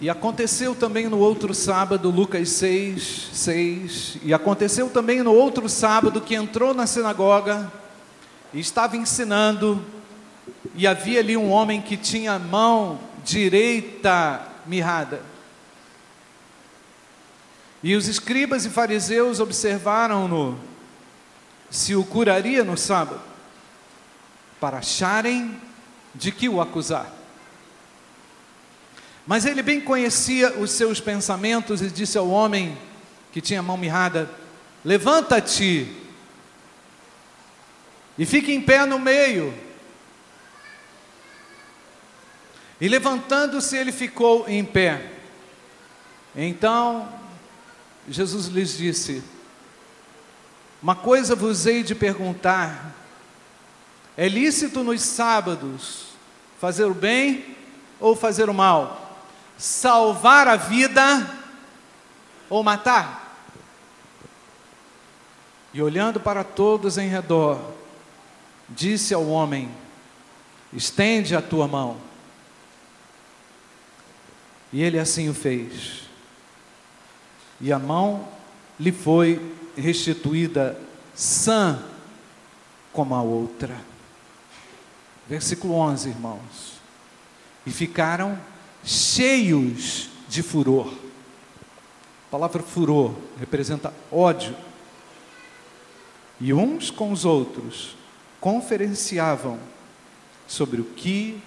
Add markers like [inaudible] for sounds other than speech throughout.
E aconteceu também no outro sábado, Lucas 6, 6. E aconteceu também no outro sábado que entrou na sinagoga e estava ensinando, e havia ali um homem que tinha a mão direita mirrada. E os escribas e fariseus observaram-no se o curaria no sábado, para acharem de que o acusar. Mas ele bem conhecia os seus pensamentos e disse ao homem que tinha a mão mirrada: Levanta-te e fique em pé no meio. E levantando-se, ele ficou em pé. Então, Jesus lhes disse: Uma coisa vos hei de perguntar: é lícito nos sábados fazer o bem ou fazer o mal? Salvar a vida ou matar. E olhando para todos em redor, disse ao homem: Estende a tua mão. E ele assim o fez. E a mão lhe foi restituída sã como a outra. Versículo 11, irmãos. E ficaram cheios de furor. A palavra furor representa ódio. E uns com os outros conferenciavam sobre o que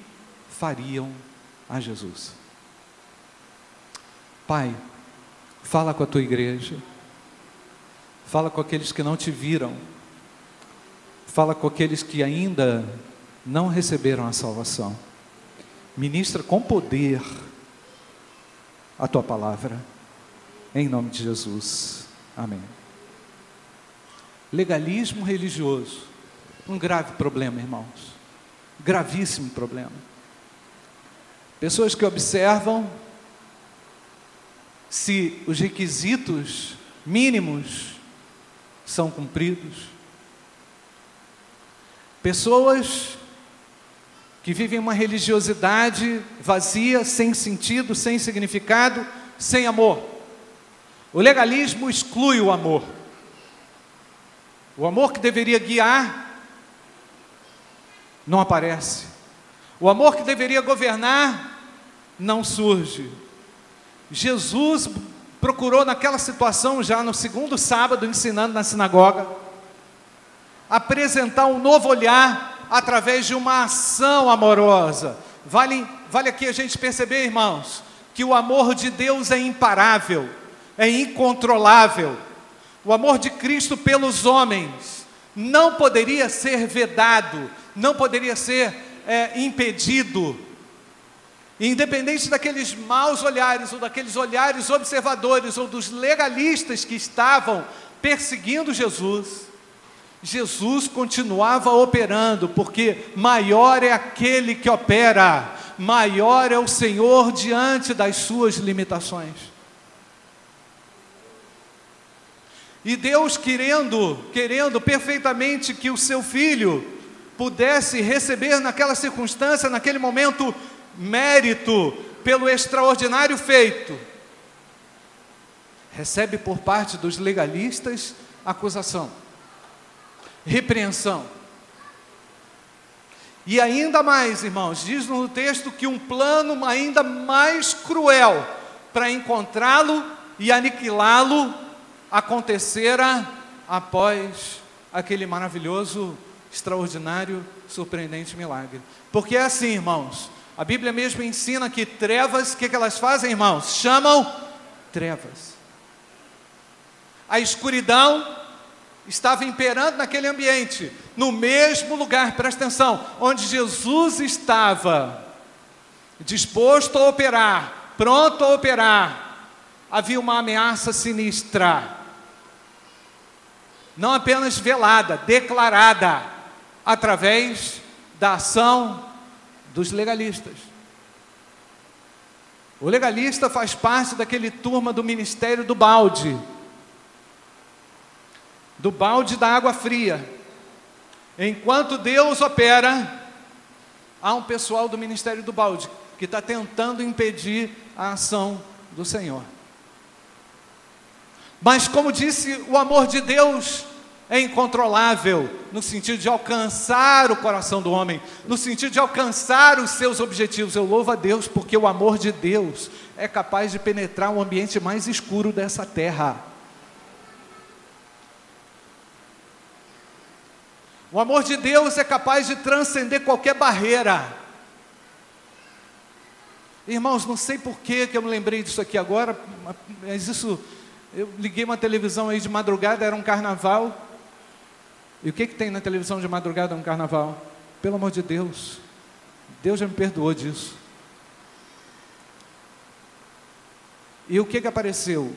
fariam a Jesus. Pai, fala com a tua igreja, fala com aqueles que não te viram, fala com aqueles que ainda não receberam a salvação. Ministra com poder a tua palavra, em nome de Jesus. Amém. Legalismo religioso, um grave problema, irmãos. Gravíssimo problema. Pessoas que observam se os requisitos mínimos são cumpridos. Pessoas que vivem uma religiosidade vazia, sem sentido, sem significado, sem amor. O legalismo exclui o amor. O amor que deveria guiar não aparece. O amor que deveria governar não surge. Jesus procurou naquela situação, já no segundo sábado, ensinando na sinagoga, apresentar um novo olhar através de uma ação amorosa. Vale, vale aqui a gente perceber, irmãos, que o amor de Deus é imparável, é incontrolável. O amor de Cristo pelos homens não poderia ser vedado, não poderia ser é, impedido. Independente daqueles maus olhares, ou daqueles olhares observadores, ou dos legalistas que estavam perseguindo Jesus, Jesus continuava operando, porque maior é aquele que opera, maior é o Senhor diante das suas limitações. E Deus querendo, querendo perfeitamente que o seu filho pudesse receber naquela circunstância, naquele momento, mérito pelo extraordinário feito, recebe por parte dos legalistas acusação repreensão. E ainda mais, irmãos, diz no texto que um plano ainda mais cruel para encontrá-lo e aniquilá-lo acontecera após aquele maravilhoso, extraordinário, surpreendente milagre. Porque é assim, irmãos, a Bíblia mesmo ensina que trevas, o que, que elas fazem, irmãos? Chamam trevas. A escuridão estava imperando naquele ambiente, no mesmo lugar, presta atenção, onde Jesus estava disposto a operar, pronto a operar, havia uma ameaça sinistra, não apenas velada, declarada, através da ação dos legalistas. O legalista faz parte daquele turma do ministério do balde, do balde da água fria. Enquanto Deus opera, há um pessoal do ministério do balde, que está tentando impedir a ação do Senhor. Mas, como disse, o amor de Deus é incontrolável, no sentido de alcançar o coração do homem, no sentido de alcançar os seus objetivos. Eu louvo a Deus porque o amor de Deus é capaz de penetrar o ambiente mais escuro dessa terra. O amor de Deus é capaz de transcender qualquer barreira. Irmãos, não sei por que eu me lembrei disso aqui agora, mas isso, eu liguei uma televisão aí de madrugada, era um carnaval. E o que, que tem na televisão de madrugada no carnaval? Pelo amor de Deus, Deus já me perdoou disso. E o que, que apareceu?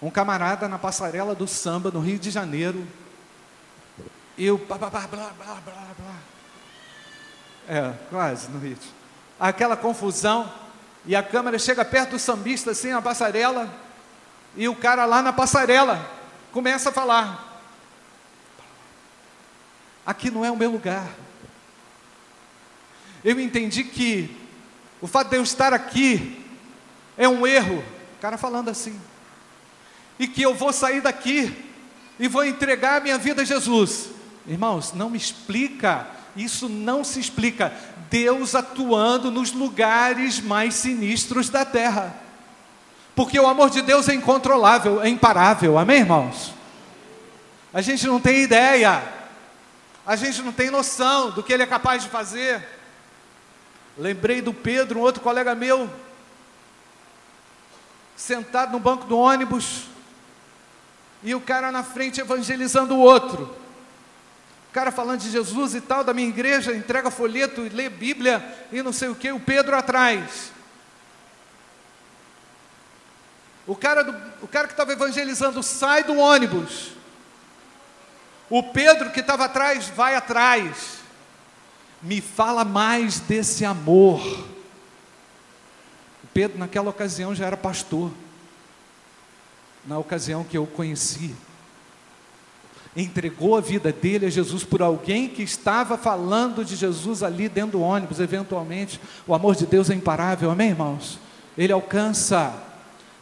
Um camarada na passarela do samba no Rio de Janeiro, e o blá, blá, blá, blá, blá, blá. É, quase no ritmo. Aquela confusão, e a câmera chega perto do sambista, assim, na passarela, e o cara lá na passarela começa a falar: Aqui não é o meu lugar. Eu entendi que o fato de eu estar aqui é um erro. O cara falando assim. E que eu vou sair daqui e vou entregar a minha vida a Jesus. Irmãos, não me explica, isso não se explica. Deus atuando nos lugares mais sinistros da terra. Porque o amor de Deus é incontrolável, é imparável, amém, irmãos? A gente não tem ideia, a gente não tem noção do que Ele é capaz de fazer. Lembrei do Pedro, um outro colega meu, sentado no banco do ônibus, e o cara na frente evangelizando o outro cara falando de Jesus e tal, da minha igreja, entrega folheto e lê Bíblia e não sei o que, o Pedro atrás. O cara, do, o cara que estava evangelizando sai do ônibus. O Pedro que estava atrás vai atrás. Me fala mais desse amor. O Pedro, naquela ocasião, já era pastor. Na ocasião que eu conheci entregou a vida dele a Jesus por alguém que estava falando de Jesus ali dentro do ônibus, eventualmente. O amor de Deus é imparável, amém, irmãos? Ele alcança,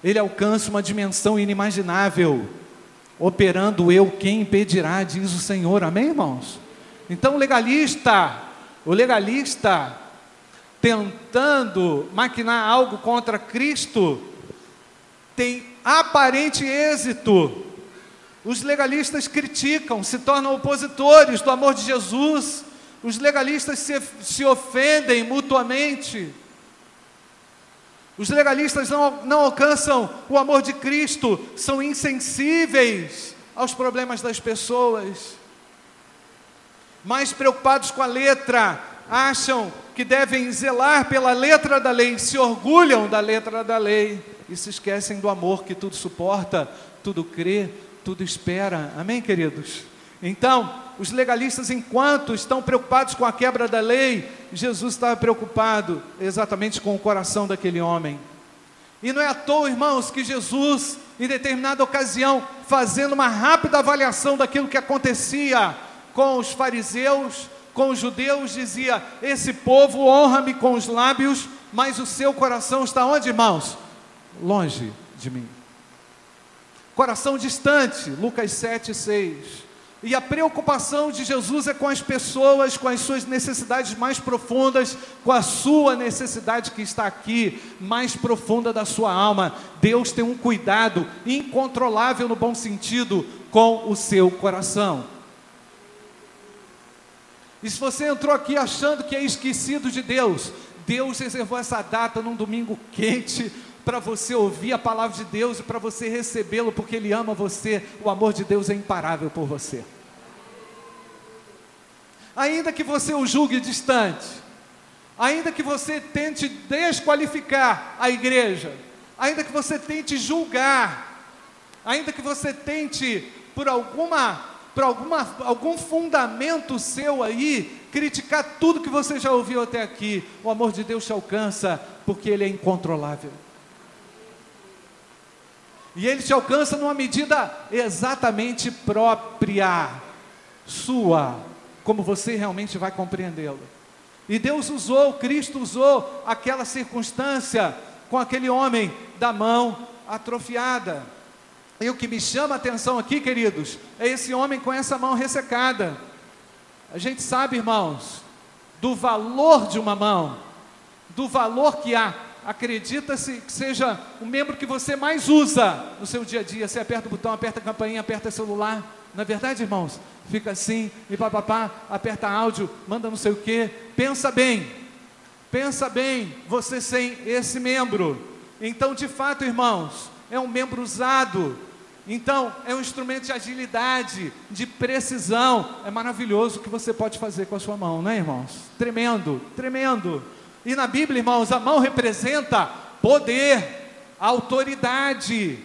ele alcança uma dimensão inimaginável. Operando eu, quem impedirá, diz o Senhor, amém, irmãos? Então, o legalista, o legalista, tentando maquinar algo contra Cristo, tem aparente êxito, os legalistas criticam, se tornam opositores do amor de Jesus. Os legalistas se, se ofendem mutuamente. Os legalistas não, não alcançam o amor de Cristo, são insensíveis aos problemas das pessoas. Mais preocupados com a letra, acham que devem zelar pela letra da lei, se orgulham da letra da lei e se esquecem do amor que tudo suporta, tudo crê, tudo espera. Amém, queridos? Então, os legalistas, enquanto estão preocupados com a quebra da lei, Jesus estava preocupado exatamente com o coração daquele homem. E não é à toa, irmãos, que Jesus, em determinada ocasião, fazendo uma rápida avaliação daquilo que acontecia com os fariseus, com os judeus, dizia: Esse povo honra-me com os lábios, mas o seu coração está onde, irmãos? Longe de mim coração distante, Lucas 7, 6. E a preocupação de Jesus é com as pessoas, com as suas necessidades mais profundas, com a sua necessidade que está aqui, mais profunda da sua alma. Deus tem um cuidado incontrolável, no bom sentido, com o seu coração. E se você entrou aqui achando que é esquecido de Deus, Deus reservou essa data num domingo quente, para você ouvir a palavra de Deus e para você recebê-lo, porque Ele ama você, o amor de Deus é imparável por você. Ainda que você o julgue distante, ainda que você tente desqualificar a igreja, ainda que você tente julgar, ainda que você tente, por alguma, por alguma, algum fundamento seu aí, criticar tudo que você já ouviu até aqui, o amor de Deus te alcança, porque Ele é incontrolável. E ele te alcança numa medida exatamente própria, sua, como você realmente vai compreendê-lo. E Deus usou, Cristo usou aquela circunstância com aquele homem da mão atrofiada. E o que me chama a atenção aqui, queridos, é esse homem com essa mão ressecada. A gente sabe, irmãos, do valor de uma mão, do valor que há. Acredita-se que seja o membro que você mais usa no seu dia a dia. Você aperta o botão, aperta a campainha, aperta celular. Na verdade, irmãos, fica assim, e papapá, aperta áudio, manda não sei o que. Pensa bem, pensa bem, você sem esse membro. Então, de fato, irmãos, é um membro usado. Então, é um instrumento de agilidade, de precisão. É maravilhoso o que você pode fazer com a sua mão, né, irmãos? Tremendo, tremendo. E na Bíblia, irmãos, a mão representa poder, autoridade,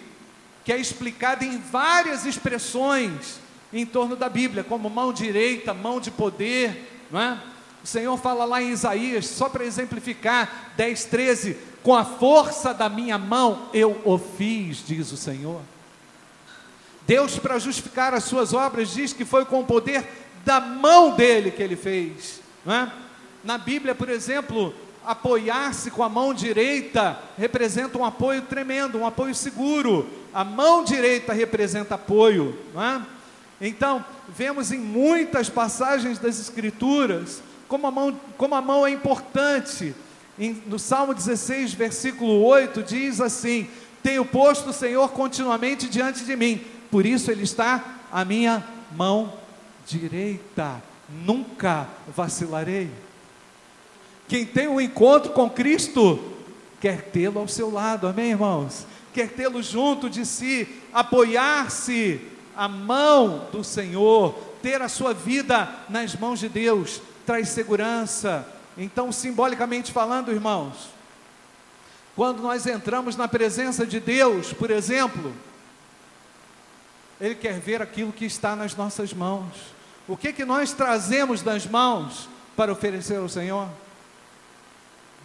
que é explicada em várias expressões em torno da Bíblia, como mão direita, mão de poder, não é? O Senhor fala lá em Isaías, só para exemplificar, 10, 13: com a força da minha mão eu o fiz, diz o Senhor. Deus, para justificar as suas obras, diz que foi com o poder da mão dele que ele fez. É? Na Bíblia, por exemplo, apoiar-se com a mão direita representa um apoio tremendo, um apoio seguro. A mão direita representa apoio. É? Então, vemos em muitas passagens das Escrituras como a mão, como a mão é importante. Em, no Salmo 16, versículo 8, diz assim: Tenho posto o Senhor continuamente diante de mim, por isso Ele está à minha mão direita, nunca vacilarei. Quem tem um encontro com Cristo, quer tê-lo ao seu lado, amém, irmãos? Quer tê-lo junto de si, apoiar-se a mão do Senhor, ter a sua vida nas mãos de Deus, traz segurança. Então, simbolicamente falando, irmãos, quando nós entramos na presença de Deus, por exemplo, Ele quer ver aquilo que está nas nossas mãos. O que que nós trazemos das mãos para oferecer ao Senhor?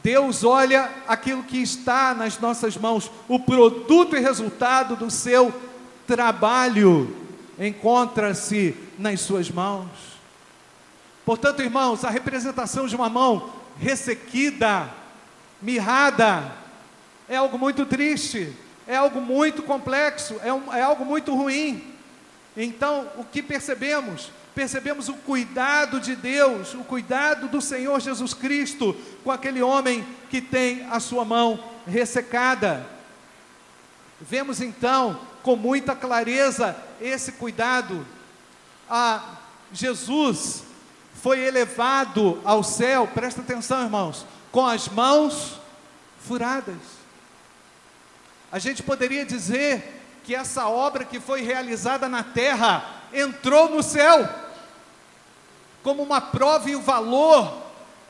Deus olha aquilo que está nas nossas mãos, o produto e resultado do seu trabalho encontra-se nas suas mãos. Portanto, irmãos, a representação de uma mão ressequida, mirrada, é algo muito triste, é algo muito complexo, é, um, é algo muito ruim. Então, o que percebemos? Percebemos o cuidado de Deus, o cuidado do Senhor Jesus Cristo com aquele homem que tem a sua mão ressecada. Vemos então com muita clareza esse cuidado. Jesus foi elevado ao céu, presta atenção, irmãos, com as mãos furadas. A gente poderia dizer que essa obra que foi realizada na terra entrou no céu, como uma prova e o valor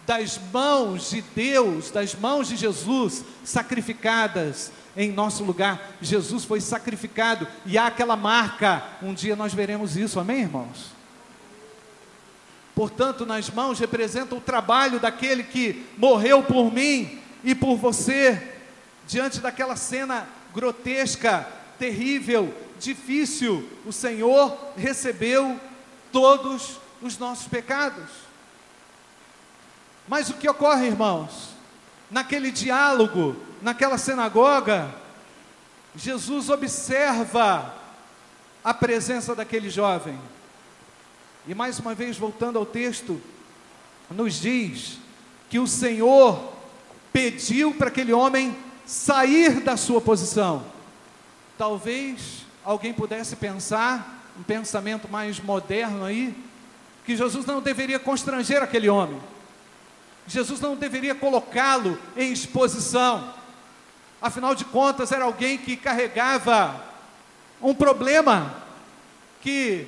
das mãos de Deus, das mãos de Jesus sacrificadas em nosso lugar. Jesus foi sacrificado e há aquela marca. Um dia nós veremos isso, amém, irmãos? Portanto, nas mãos representa o trabalho daquele que morreu por mim e por você, diante daquela cena grotesca, terrível, difícil, o Senhor recebeu todos os nossos pecados. Mas o que ocorre, irmãos? Naquele diálogo naquela sinagoga, Jesus observa a presença daquele jovem. E mais uma vez, voltando ao texto, nos diz que o Senhor pediu para aquele homem sair da sua posição. Talvez alguém pudesse pensar, um pensamento mais moderno aí, que Jesus não deveria constranger aquele homem. Jesus não deveria colocá-lo em exposição afinal de contas, era alguém que carregava um problema que,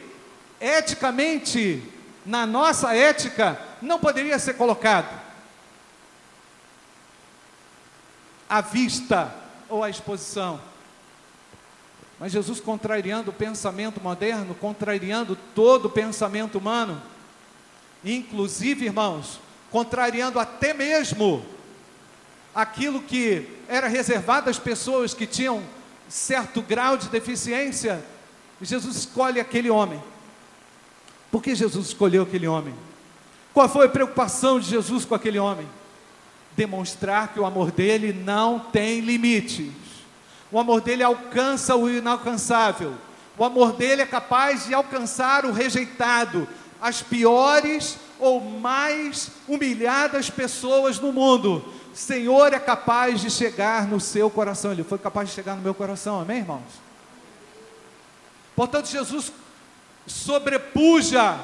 eticamente, na nossa ética, não poderia ser colocado à vista ou à exposição. Mas Jesus, contrariando o pensamento moderno, contrariando todo o pensamento humano, inclusive, irmãos, contrariando até mesmo aquilo que era reservado às pessoas que tinham certo grau de deficiência, Jesus escolhe aquele homem. Por que Jesus escolheu aquele homem? Qual foi a preocupação de Jesus com aquele homem? Demonstrar que o amor dele não tem limites. O amor dele alcança o inalcançável. O amor dele é capaz de alcançar o rejeitado, as piores ou mais humilhadas pessoas no mundo. Senhor é capaz de chegar no seu coração. Ele foi capaz de chegar no meu coração, amém, irmãos? Portanto, Jesus sobrepuja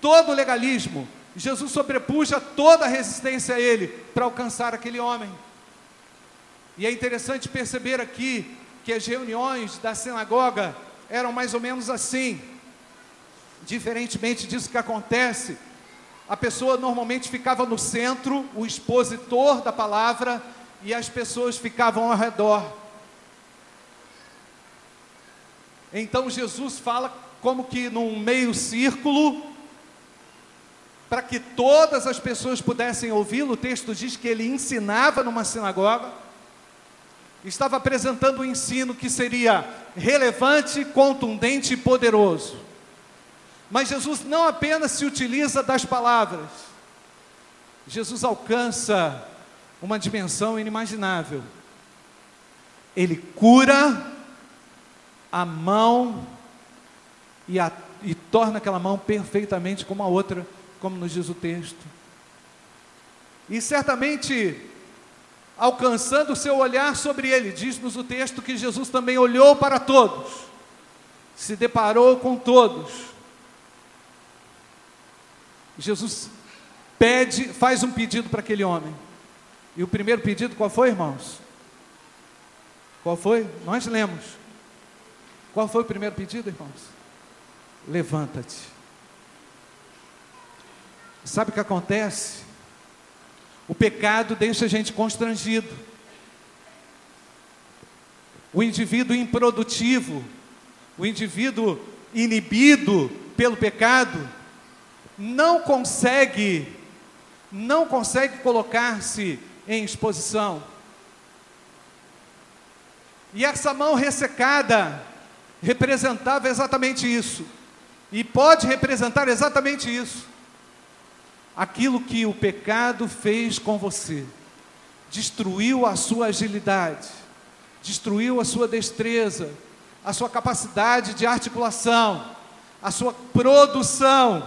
todo o legalismo, Jesus sobrepuja toda a resistência a ele para alcançar aquele homem. E é interessante perceber aqui que as reuniões da sinagoga eram mais ou menos assim. Diferentemente disso que acontece, a pessoa normalmente ficava no centro, o expositor da palavra, e as pessoas ficavam ao redor. Então Jesus fala como que num meio círculo, para que todas as pessoas pudessem ouvi-lo. O texto diz que ele ensinava numa sinagoga, estava apresentando um ensino que seria relevante, contundente e poderoso. Mas Jesus não apenas se utiliza das palavras, Jesus alcança uma dimensão inimaginável. Ele cura a mão e, a, e torna aquela mão perfeitamente como a outra, como nos diz o texto. E certamente, alcançando o seu olhar sobre ele, diz-nos o texto que Jesus também olhou para todos, se deparou com todos. Jesus pede, faz um pedido para aquele homem. E o primeiro pedido qual foi, irmãos? Qual foi? Nós lemos. Qual foi o primeiro pedido, irmãos? Levanta-te. Sabe o que acontece? O pecado deixa a gente constrangido. O indivíduo improdutivo, o indivíduo inibido pelo pecado, não consegue, não consegue colocar-se em exposição. E essa mão ressecada, representava exatamente isso. E pode representar exatamente isso. Aquilo que o pecado fez com você, destruiu a sua agilidade, destruiu a sua destreza, a sua capacidade de articulação, a sua produção.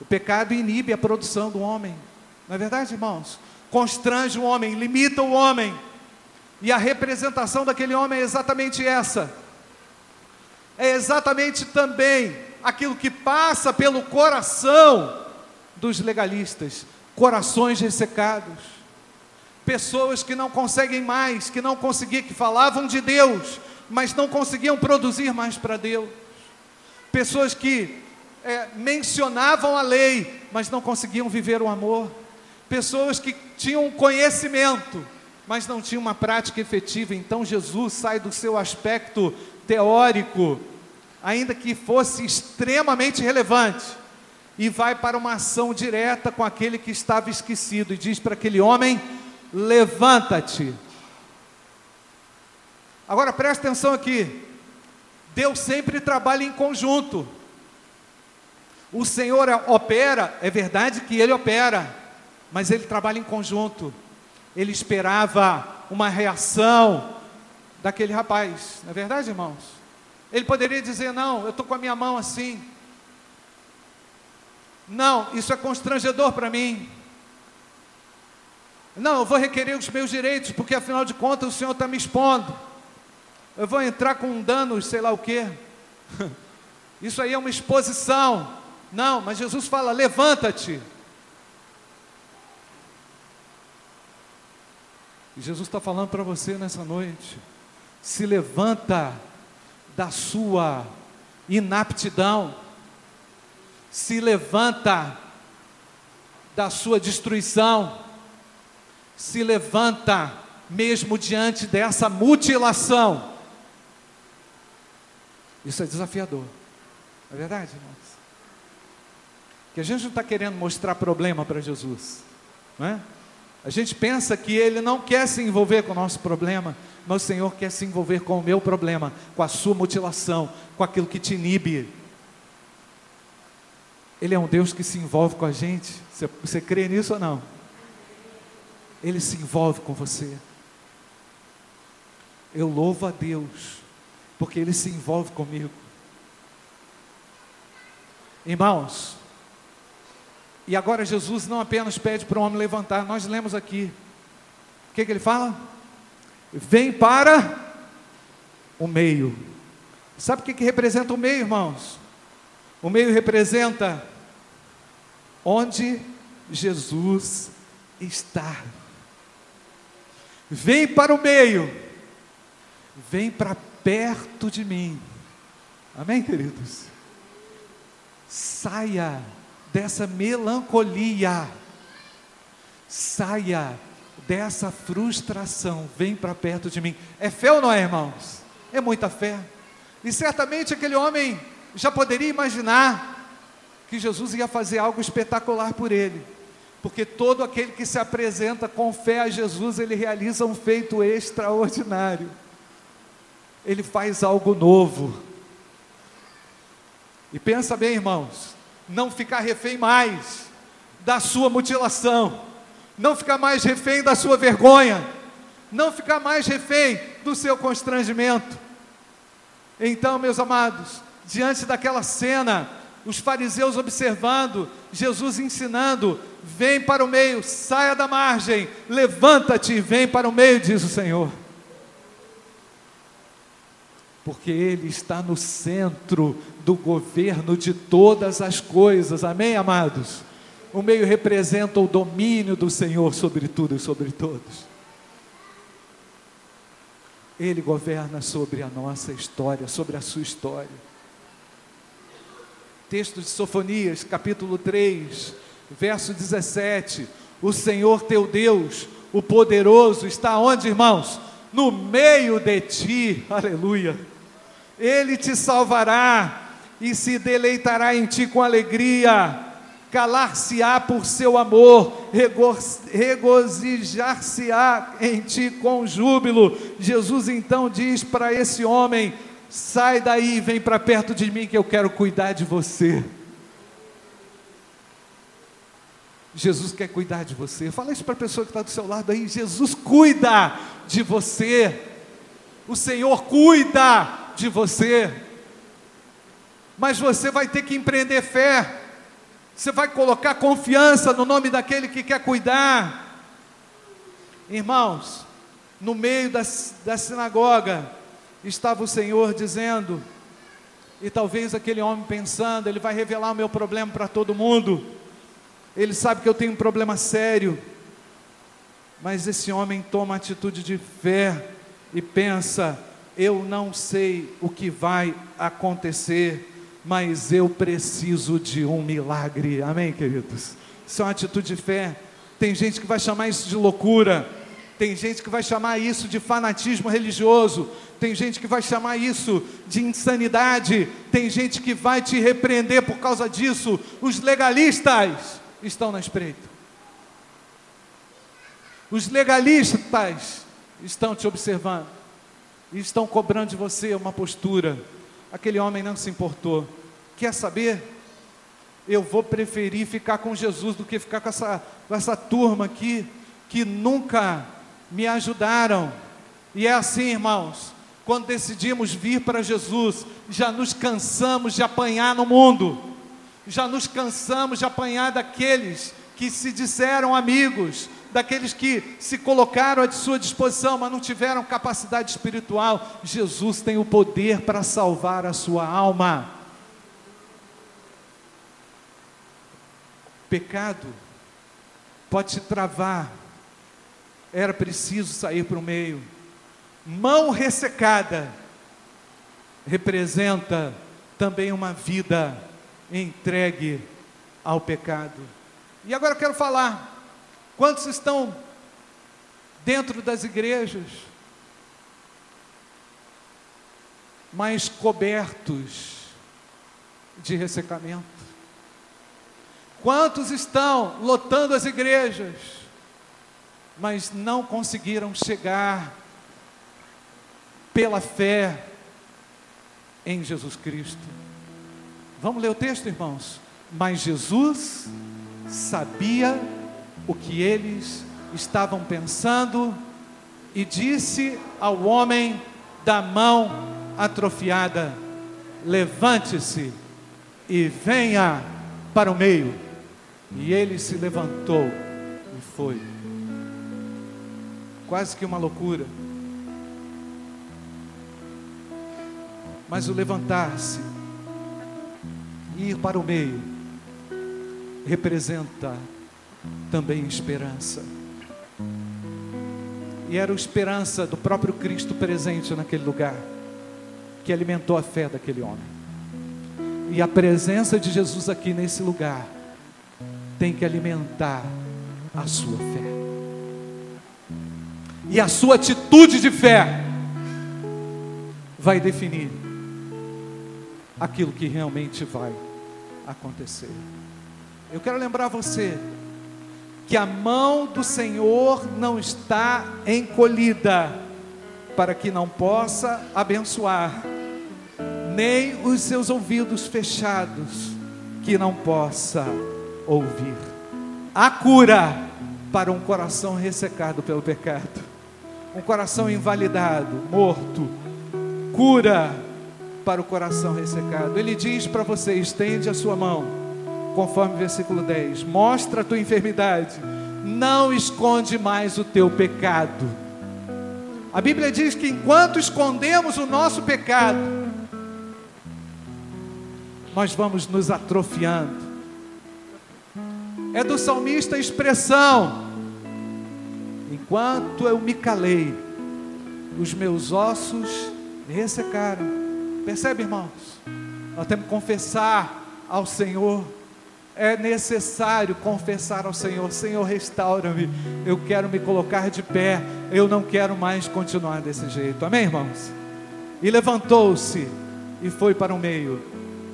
O pecado inibe a produção do homem, não é verdade, irmãos? Constrange o homem, limita o homem, e a representação daquele homem é exatamente essa é exatamente também aquilo que passa pelo coração dos legalistas, corações ressecados, pessoas que não conseguem mais, que não conseguiam, que falavam de Deus, mas não conseguiam produzir mais para Deus, pessoas que é, mencionavam a lei, mas não conseguiam viver o amor, pessoas que tinham conhecimento, mas não tinham uma prática efetiva. Então Jesus sai do seu aspecto teórico ainda que fosse extremamente relevante, e vai para uma ação direta com aquele que estava esquecido, e diz para aquele homem: levanta-te. Agora preste atenção aqui, Deus sempre trabalha em conjunto. O Senhor opera, é verdade que Ele opera, mas Ele trabalha em conjunto. Ele esperava uma reação daquele rapaz, não é verdade, irmãos? Ele poderia dizer: Não, eu estou com a minha mão assim. Não, isso é constrangedor para mim. Não, eu vou requerer os meus direitos, porque afinal de contas o Senhor está me expondo. Eu vou entrar com um dano, sei lá o quê. [laughs] Isso aí é uma exposição. Não, mas Jesus fala: levanta-te. E Jesus está falando para você nessa noite: se levanta da sua inaptidão, se levanta da sua destruição, se levanta mesmo diante dessa mutilação. Isso é desafiador, não é verdade, irmãos? Que a gente não está querendo mostrar problema para Jesus, não é? A gente pensa que Ele não quer se envolver com o nosso problema, mas o Senhor quer se envolver com o meu problema, com a sua mutilação, com aquilo que te inibe. Ele é um Deus que se envolve com a gente. Você, você crê nisso ou não? Ele se envolve com você. Eu louvo a Deus, porque Ele se envolve comigo. Irmãos, e agora Jesus não apenas pede para o homem levantar, nós lemos aqui. O que, que ele fala? Vem para o meio. Sabe o que, que representa o meio, irmãos? O meio representa onde Jesus está. Vem para o meio, vem para perto de mim. Amém, queridos? Saia dessa melancolia, saia dessa frustração, vem para perto de mim. É fé ou não é, irmãos? É muita fé. E certamente aquele homem já poderia imaginar que Jesus ia fazer algo espetacular por ele. Porque todo aquele que se apresenta com fé a Jesus, ele realiza um feito extraordinário. Ele faz algo novo. E pensa bem, irmãos, não ficar refém mais da sua mutilação, não ficar mais refém da sua vergonha, não ficar mais refém do seu constrangimento. Então, meus amados, diante daquela cena, os fariseus observando, Jesus ensinando, vem para o meio, saia da margem, levanta-te e vem para o meio, diz o Senhor porque Ele está no centro do governo de todas as coisas, amém, amados? O meio representa o domínio do Senhor sobre tudo e sobre todos. Ele governa sobre a nossa história, sobre a sua história. Texto de Sofonias, capítulo 3, verso 17: O Senhor teu Deus, o poderoso, está onde, irmãos? No meio de ti, [laughs] aleluia ele te salvará e se deleitará em ti com alegria. Calar-se-á por seu amor, regozijar-se-á em ti com júbilo. Jesus então diz para esse homem: sai daí e vem para perto de mim que eu quero cuidar de você. Jesus quer cuidar de você. Fala isso para a pessoa que está do seu lado aí. Jesus cuida de você. O Senhor cuida de você, mas você vai ter que empreender fé, você vai colocar confiança no nome daquele que quer cuidar. Irmãos, no meio da, da sinagoga, estava o Senhor dizendo, e talvez aquele homem pensando, ele vai revelar o meu problema para todo mundo, ele sabe que eu tenho um problema sério, mas esse homem toma atitude de fé e pensa: eu não sei o que vai acontecer, mas eu preciso de um milagre. Amém, queridos? Isso é uma atitude de fé. Tem gente que vai chamar isso de loucura. Tem gente que vai chamar isso de fanatismo religioso. Tem gente que vai chamar isso de insanidade. Tem gente que vai te repreender por causa disso. Os legalistas estão na espreita. Os legalistas estão te observando e estão cobrando de você uma postura. Aquele homem não se importou. Quer saber? Eu vou preferir ficar com Jesus do que ficar com essa, com essa turma aqui que nunca me ajudaram. E é assim, irmãos, quando decidimos vir para Jesus, já nos cansamos de apanhar no mundo, já nos cansamos de apanhar daqueles que se disseram amigos, daqueles que se colocaram à sua disposição, mas não tiveram capacidade espiritual. Jesus tem o poder para salvar a sua alma. Pecado pode te travar, era preciso sair para o meio. Mão ressecada representa também uma vida entregue ao pecado. E agora eu quero falar Quantos estão dentro das igrejas, mas cobertos de ressecamento? Quantos estão lotando as igrejas, mas não conseguiram chegar pela fé em Jesus Cristo? Vamos ler o texto, irmãos? Mas Jesus sabia o que eles estavam pensando e disse ao homem da mão atrofiada: Levante-se e venha para o meio. E ele se levantou e foi. Quase que uma loucura. Mas o levantar-se, ir para o meio, representa também esperança. E era a esperança do próprio Cristo presente naquele lugar, que alimentou a fé daquele homem. E a presença de Jesus aqui nesse lugar tem que alimentar a sua fé. E a sua atitude de fé vai definir aquilo que realmente vai acontecer. Eu quero lembrar você que a mão do Senhor não está encolhida para que não possa abençoar, nem os seus ouvidos fechados que não possa ouvir. A cura para um coração ressecado pelo pecado, um coração invalidado, morto. Cura para o coração ressecado. Ele diz para você: estende a sua mão conforme versículo 10. Mostra a tua enfermidade, não esconde mais o teu pecado. A Bíblia diz que enquanto escondemos o nosso pecado, nós vamos nos atrofiando. É do salmista a expressão: enquanto eu me calei, os meus ossos ressecaram. Percebe, irmãos? Nós temos que confessar ao Senhor é necessário confessar ao Senhor: Senhor, restaura-me. Eu quero me colocar de pé. Eu não quero mais continuar desse jeito. Amém, irmãos? E levantou-se e foi para o meio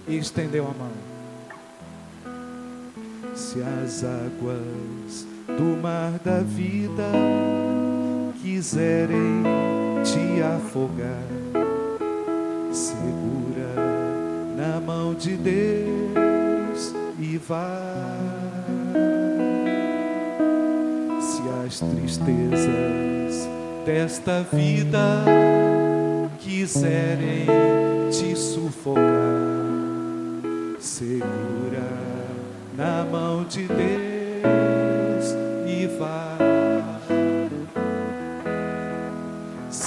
e estendeu a mão. Se as águas do mar da vida quiserem te afogar, segura na mão de Deus e vai. Se as tristezas desta vida quiserem te sufocar, segura na mão de Deus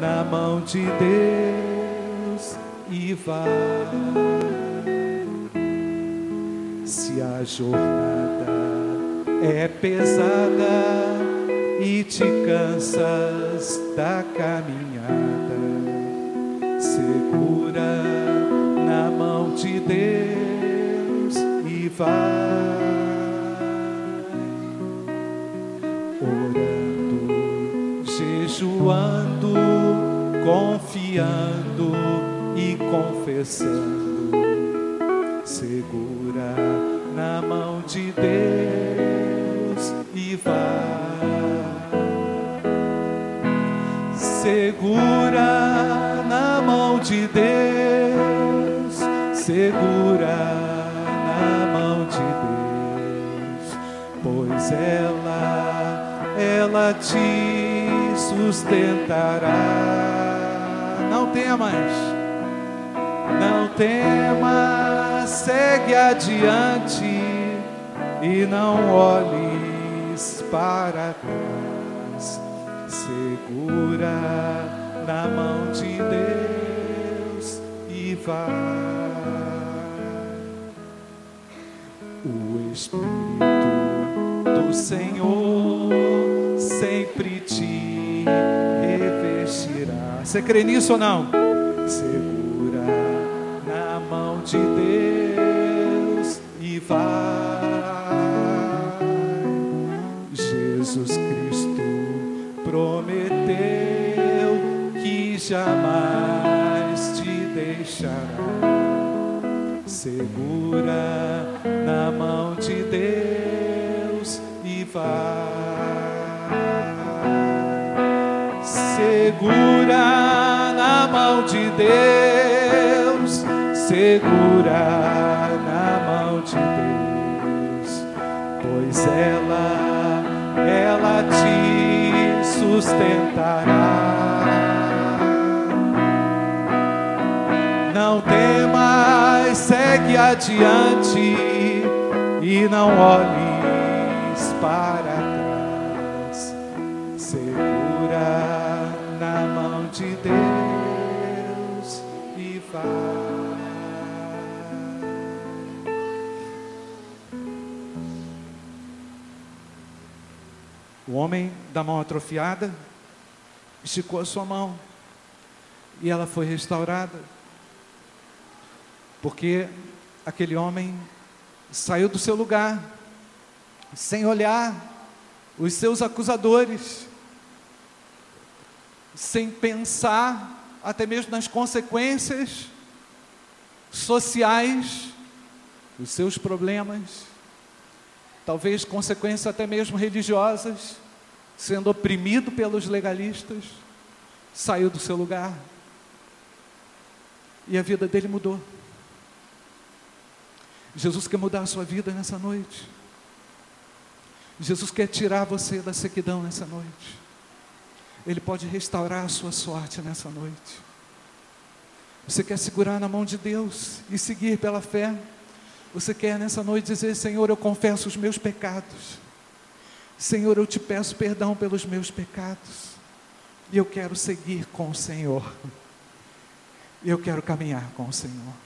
na mão de Deus e vai. Se a jornada é pesada e te cansas da caminhada, segura de Deus e vai orando, jejuando, confiando e confessando, segura na mão de Deus e vai segura na mão de Deus segura na mão de Deus, pois ela, ela te sustentará. Não temas, não temas, segue adiante e não olhes para trás. Segura na mão de Deus e vai. O Espírito do Senhor sempre te. Você crê nisso ou não? Segura na mão de Deus e vai. Jesus Cristo prometeu que jamais te deixará. Segura na mão de Deus e vai. Segura na mão de Deus, segura na mão de Deus, pois ela, ela te sustentará. Não temas, segue adiante e não olhes O homem da mão atrofiada esticou a sua mão e ela foi restaurada. Porque aquele homem saiu do seu lugar, sem olhar os seus acusadores, sem pensar até mesmo nas consequências sociais dos seus problemas, talvez consequências até mesmo religiosas, sendo oprimido pelos legalistas, saiu do seu lugar e a vida dele mudou. Jesus quer mudar a sua vida nessa noite. Jesus quer tirar você da sequidão nessa noite. Ele pode restaurar a sua sorte nessa noite. Você quer segurar na mão de Deus e seguir pela fé? Você quer nessa noite dizer: Senhor, eu confesso os meus pecados. Senhor, eu te peço perdão pelos meus pecados. E eu quero seguir com o Senhor. Eu quero caminhar com o Senhor.